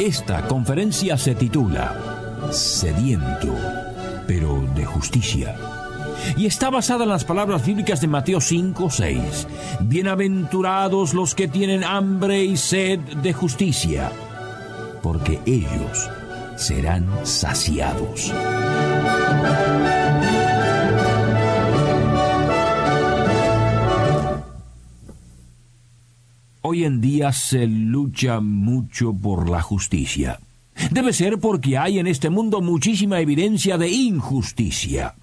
Esta conferencia se titula Sediento, pero de justicia. Y está basada en las palabras bíblicas de Mateo 5, 6. Bienaventurados los que tienen hambre y sed de justicia, porque ellos serán saciados. Hoy en día se lucha mucho por la justicia. Debe ser porque hay en este mundo muchísima evidencia de injusticia.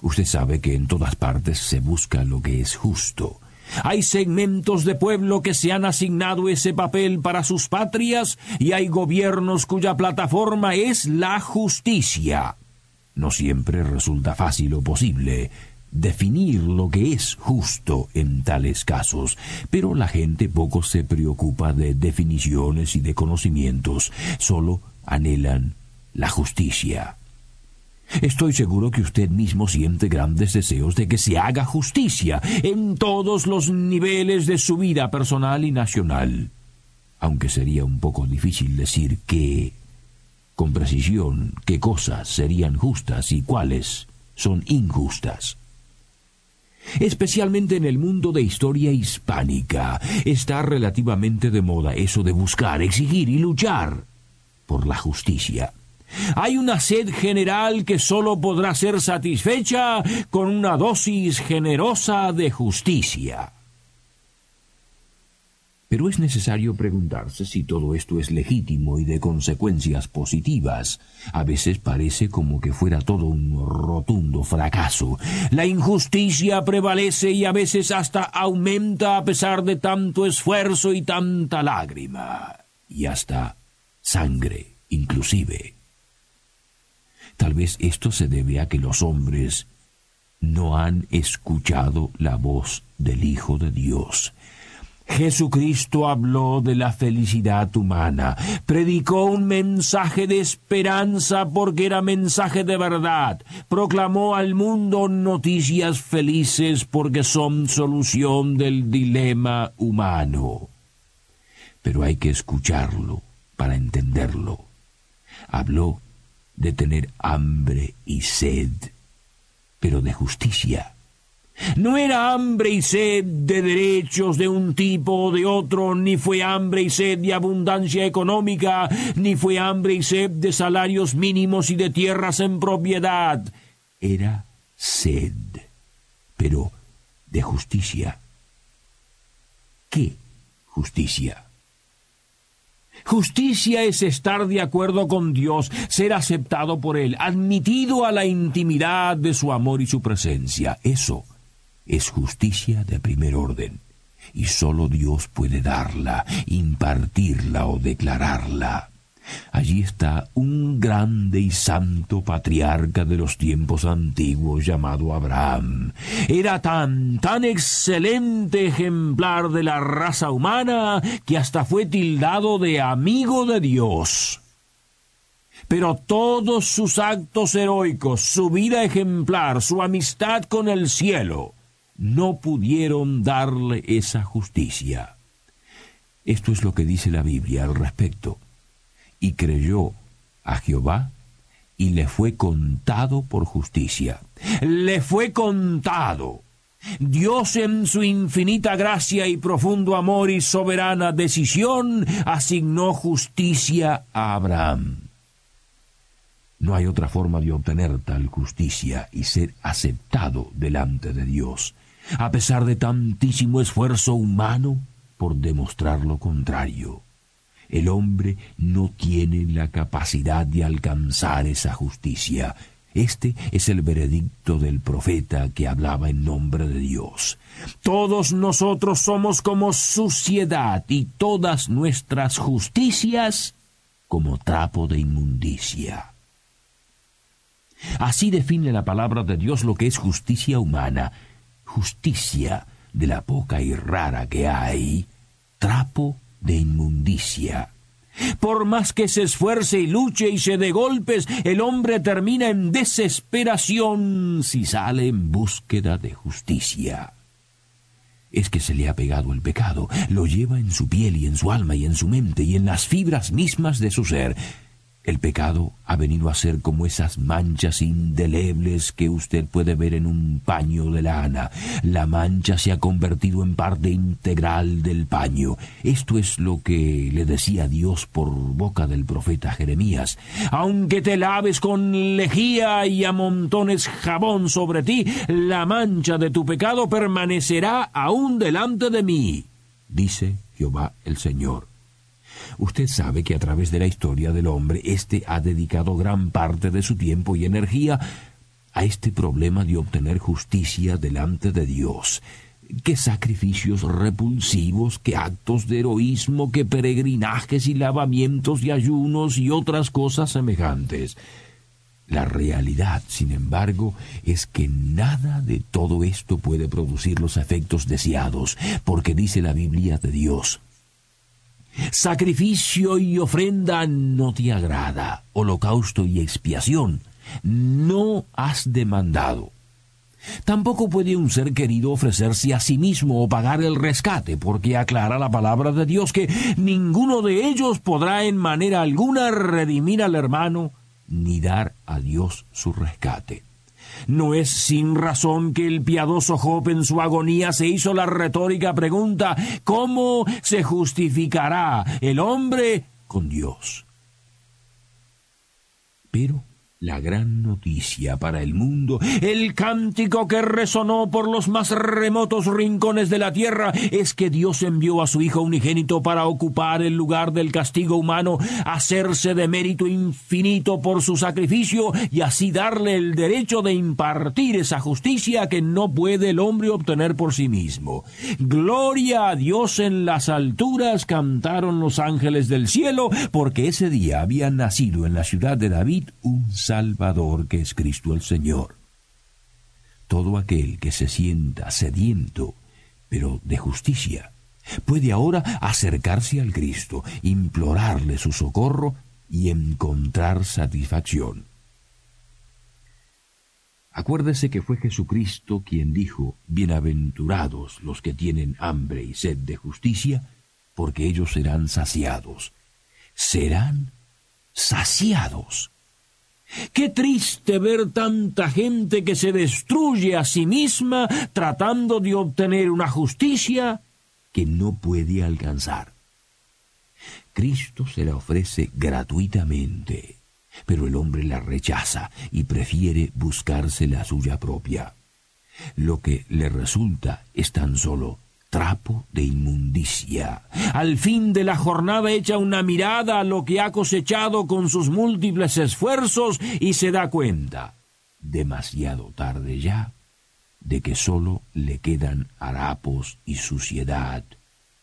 Usted sabe que en todas partes se busca lo que es justo. Hay segmentos de pueblo que se han asignado ese papel para sus patrias y hay gobiernos cuya plataforma es la justicia. No siempre resulta fácil o posible, definir lo que es justo en tales casos, pero la gente poco se preocupa de definiciones y de conocimientos, solo anhelan la justicia. Estoy seguro que usted mismo siente grandes deseos de que se haga justicia en todos los niveles de su vida personal y nacional, aunque sería un poco difícil decir qué, con precisión, qué cosas serían justas y cuáles son injustas. Especialmente en el mundo de historia hispánica está relativamente de moda eso de buscar, exigir y luchar por la justicia. Hay una sed general que sólo podrá ser satisfecha con una dosis generosa de justicia. Pero es necesario preguntarse si todo esto es legítimo y de consecuencias positivas. A veces parece como que fuera todo un rotundo fracaso. La injusticia prevalece y a veces hasta aumenta a pesar de tanto esfuerzo y tanta lágrima. Y hasta sangre, inclusive. Tal vez esto se debe a que los hombres no han escuchado la voz del Hijo de Dios Jesucristo habló de la felicidad humana, predicó un mensaje de esperanza porque era mensaje de verdad, proclamó al mundo noticias felices porque son solución del dilema humano. Pero hay que escucharlo para entenderlo. Habló de tener hambre y sed, pero de justicia no era hambre y sed de derechos de un tipo o de otro, ni fue hambre y sed de abundancia económica, ni fue hambre y sed de salarios mínimos y de tierras en propiedad. Era sed, pero de justicia. ¿Qué justicia? Justicia es estar de acuerdo con Dios, ser aceptado por Él, admitido a la intimidad de su amor y su presencia. Eso es justicia de primer orden, y sólo Dios puede darla, impartirla o declararla. Allí está un grande y santo patriarca de los tiempos antiguos llamado Abraham. Era tan, tan excelente ejemplar de la raza humana que hasta fue tildado de amigo de Dios. Pero todos sus actos heroicos, su vida ejemplar, su amistad con el cielo, no pudieron darle esa justicia. Esto es lo que dice la Biblia al respecto. Y creyó a Jehová y le fue contado por justicia. Le fue contado. Dios en su infinita gracia y profundo amor y soberana decisión asignó justicia a Abraham. No hay otra forma de obtener tal justicia y ser aceptado delante de Dios a pesar de tantísimo esfuerzo humano por demostrar lo contrario. El hombre no tiene la capacidad de alcanzar esa justicia. Este es el veredicto del profeta que hablaba en nombre de Dios. Todos nosotros somos como suciedad y todas nuestras justicias como trapo de inmundicia. Así define la palabra de Dios lo que es justicia humana, justicia de la poca y rara que hay, trapo de inmundicia. Por más que se esfuerce y luche y se dé golpes, el hombre termina en desesperación si sale en búsqueda de justicia. Es que se le ha pegado el pecado, lo lleva en su piel y en su alma y en su mente y en las fibras mismas de su ser, el pecado ha venido a ser como esas manchas indelebles que usted puede ver en un paño de lana. La mancha se ha convertido en parte integral del paño. Esto es lo que le decía Dios por boca del profeta Jeremías. Aunque te laves con lejía y amontones jabón sobre ti, la mancha de tu pecado permanecerá aún delante de mí, dice Jehová el Señor. Usted sabe que a través de la historia del hombre, éste ha dedicado gran parte de su tiempo y energía a este problema de obtener justicia delante de Dios. Qué sacrificios repulsivos, qué actos de heroísmo, qué peregrinajes y lavamientos y ayunos y otras cosas semejantes. La realidad, sin embargo, es que nada de todo esto puede producir los efectos deseados, porque dice la Biblia de Dios, Sacrificio y ofrenda no te agrada, holocausto y expiación no has demandado. Tampoco puede un ser querido ofrecerse a sí mismo o pagar el rescate, porque aclara la palabra de Dios que ninguno de ellos podrá en manera alguna redimir al hermano ni dar a Dios su rescate. No es sin razón que el piadoso Job en su agonía se hizo la retórica pregunta ¿Cómo se justificará el hombre con Dios? Pero la gran noticia para el mundo, el cántico que resonó por los más remotos rincones de la tierra, es que Dios envió a su Hijo unigénito para ocupar el lugar del castigo humano, hacerse de mérito infinito por su sacrificio y así darle el derecho de impartir esa justicia que no puede el hombre obtener por sí mismo. Gloria a Dios en las alturas, cantaron los ángeles del cielo, porque ese día había nacido en la ciudad de David un Salvador que es Cristo el Señor. Todo aquel que se sienta sediento, pero de justicia, puede ahora acercarse al Cristo, implorarle su socorro y encontrar satisfacción. Acuérdese que fue Jesucristo quien dijo, Bienaventurados los que tienen hambre y sed de justicia, porque ellos serán saciados. Serán saciados. Qué triste ver tanta gente que se destruye a sí misma tratando de obtener una justicia que no puede alcanzar. Cristo se la ofrece gratuitamente, pero el hombre la rechaza y prefiere buscarse la suya propia. Lo que le resulta es tan solo trapo de inmundicia. Al fin de la jornada echa una mirada a lo que ha cosechado con sus múltiples esfuerzos y se da cuenta, demasiado tarde ya, de que sólo le quedan harapos y suciedad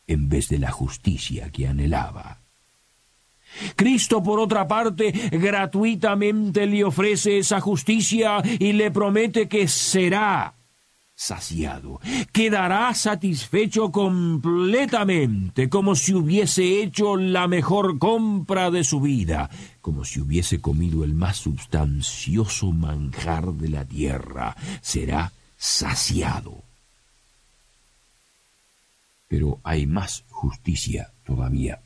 en vez de la justicia que anhelaba. Cristo, por otra parte, gratuitamente le ofrece esa justicia y le promete que será saciado, quedará satisfecho completamente, como si hubiese hecho la mejor compra de su vida, como si hubiese comido el más sustancioso manjar de la tierra, será saciado. Pero hay más justicia todavía.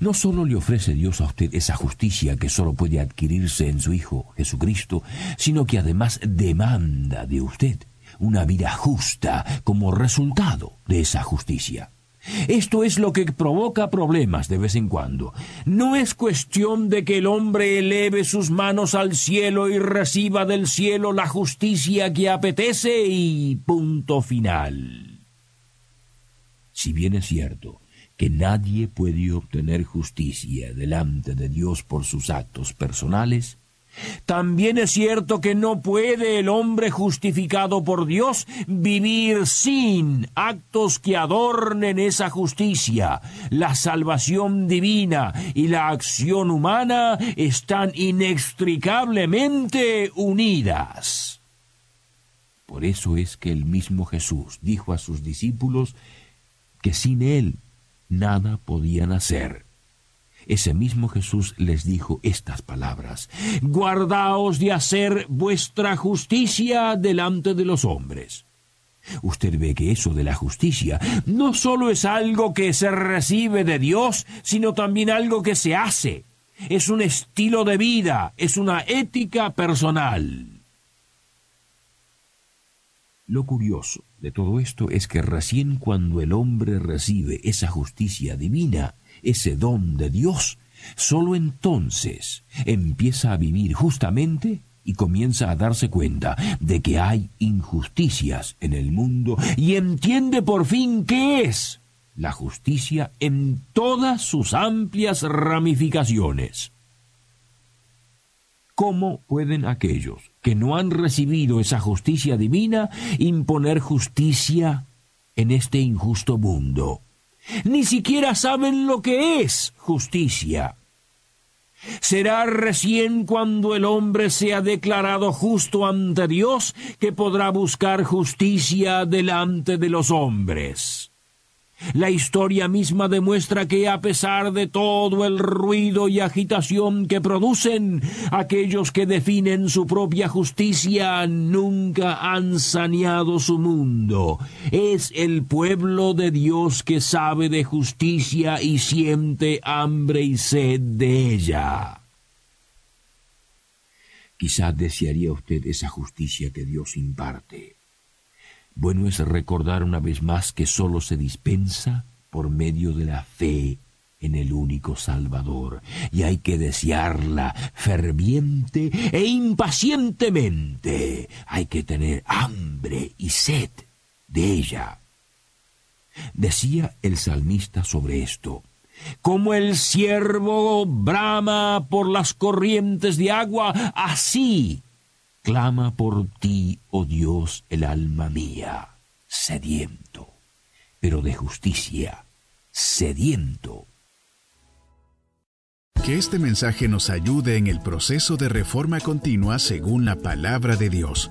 No sólo le ofrece Dios a usted esa justicia que sólo puede adquirirse en su Hijo Jesucristo, sino que además demanda de usted una vida justa como resultado de esa justicia. Esto es lo que provoca problemas de vez en cuando. No es cuestión de que el hombre eleve sus manos al cielo y reciba del cielo la justicia que apetece y punto final. Si bien es cierto que nadie puede obtener justicia delante de Dios por sus actos personales, También es cierto que no puede el hombre justificado por Dios vivir sin actos que adornen esa justicia. La salvación divina y la acción humana están inextricablemente unidas. Por eso es que el mismo Jesús dijo a sus discípulos que sin Él nada podían hacer. Ese mismo Jesús les dijo estas palabras, Guardaos de hacer vuestra justicia delante de los hombres. Usted ve que eso de la justicia no solo es algo que se recibe de Dios, sino también algo que se hace. Es un estilo de vida, es una ética personal. Lo curioso de todo esto es que recién cuando el hombre recibe esa justicia divina, ese don de Dios, sólo entonces empieza a vivir justamente y comienza a darse cuenta de que hay injusticias en el mundo y entiende por fin qué es la justicia en todas sus amplias ramificaciones. ¿Cómo pueden aquellos que no han recibido esa justicia divina imponer justicia en este injusto mundo? Ni siquiera saben lo que es justicia. Será recién cuando el hombre sea declarado justo ante Dios que podrá buscar justicia delante de los hombres. La historia misma demuestra que a pesar de todo el ruido y agitación que producen, aquellos que definen su propia justicia nunca han saneado su mundo. Es el pueblo de Dios que sabe de justicia y siente hambre y sed de ella. Quizá desearía usted esa justicia que Dios imparte bueno es recordar una vez más que sólo se dispensa por medio de la fe en el único Salvador, y hay que desearla ferviente e impacientemente. Hay que tener hambre y sed de ella. Decía el salmista sobre esto, como el ciervo brama por las corrientes de agua, así Clama por ti, oh Dios, el alma mía, sediento, pero de justicia, sediento. Que este mensaje nos ayude en el proceso de reforma continua según la palabra de Dios.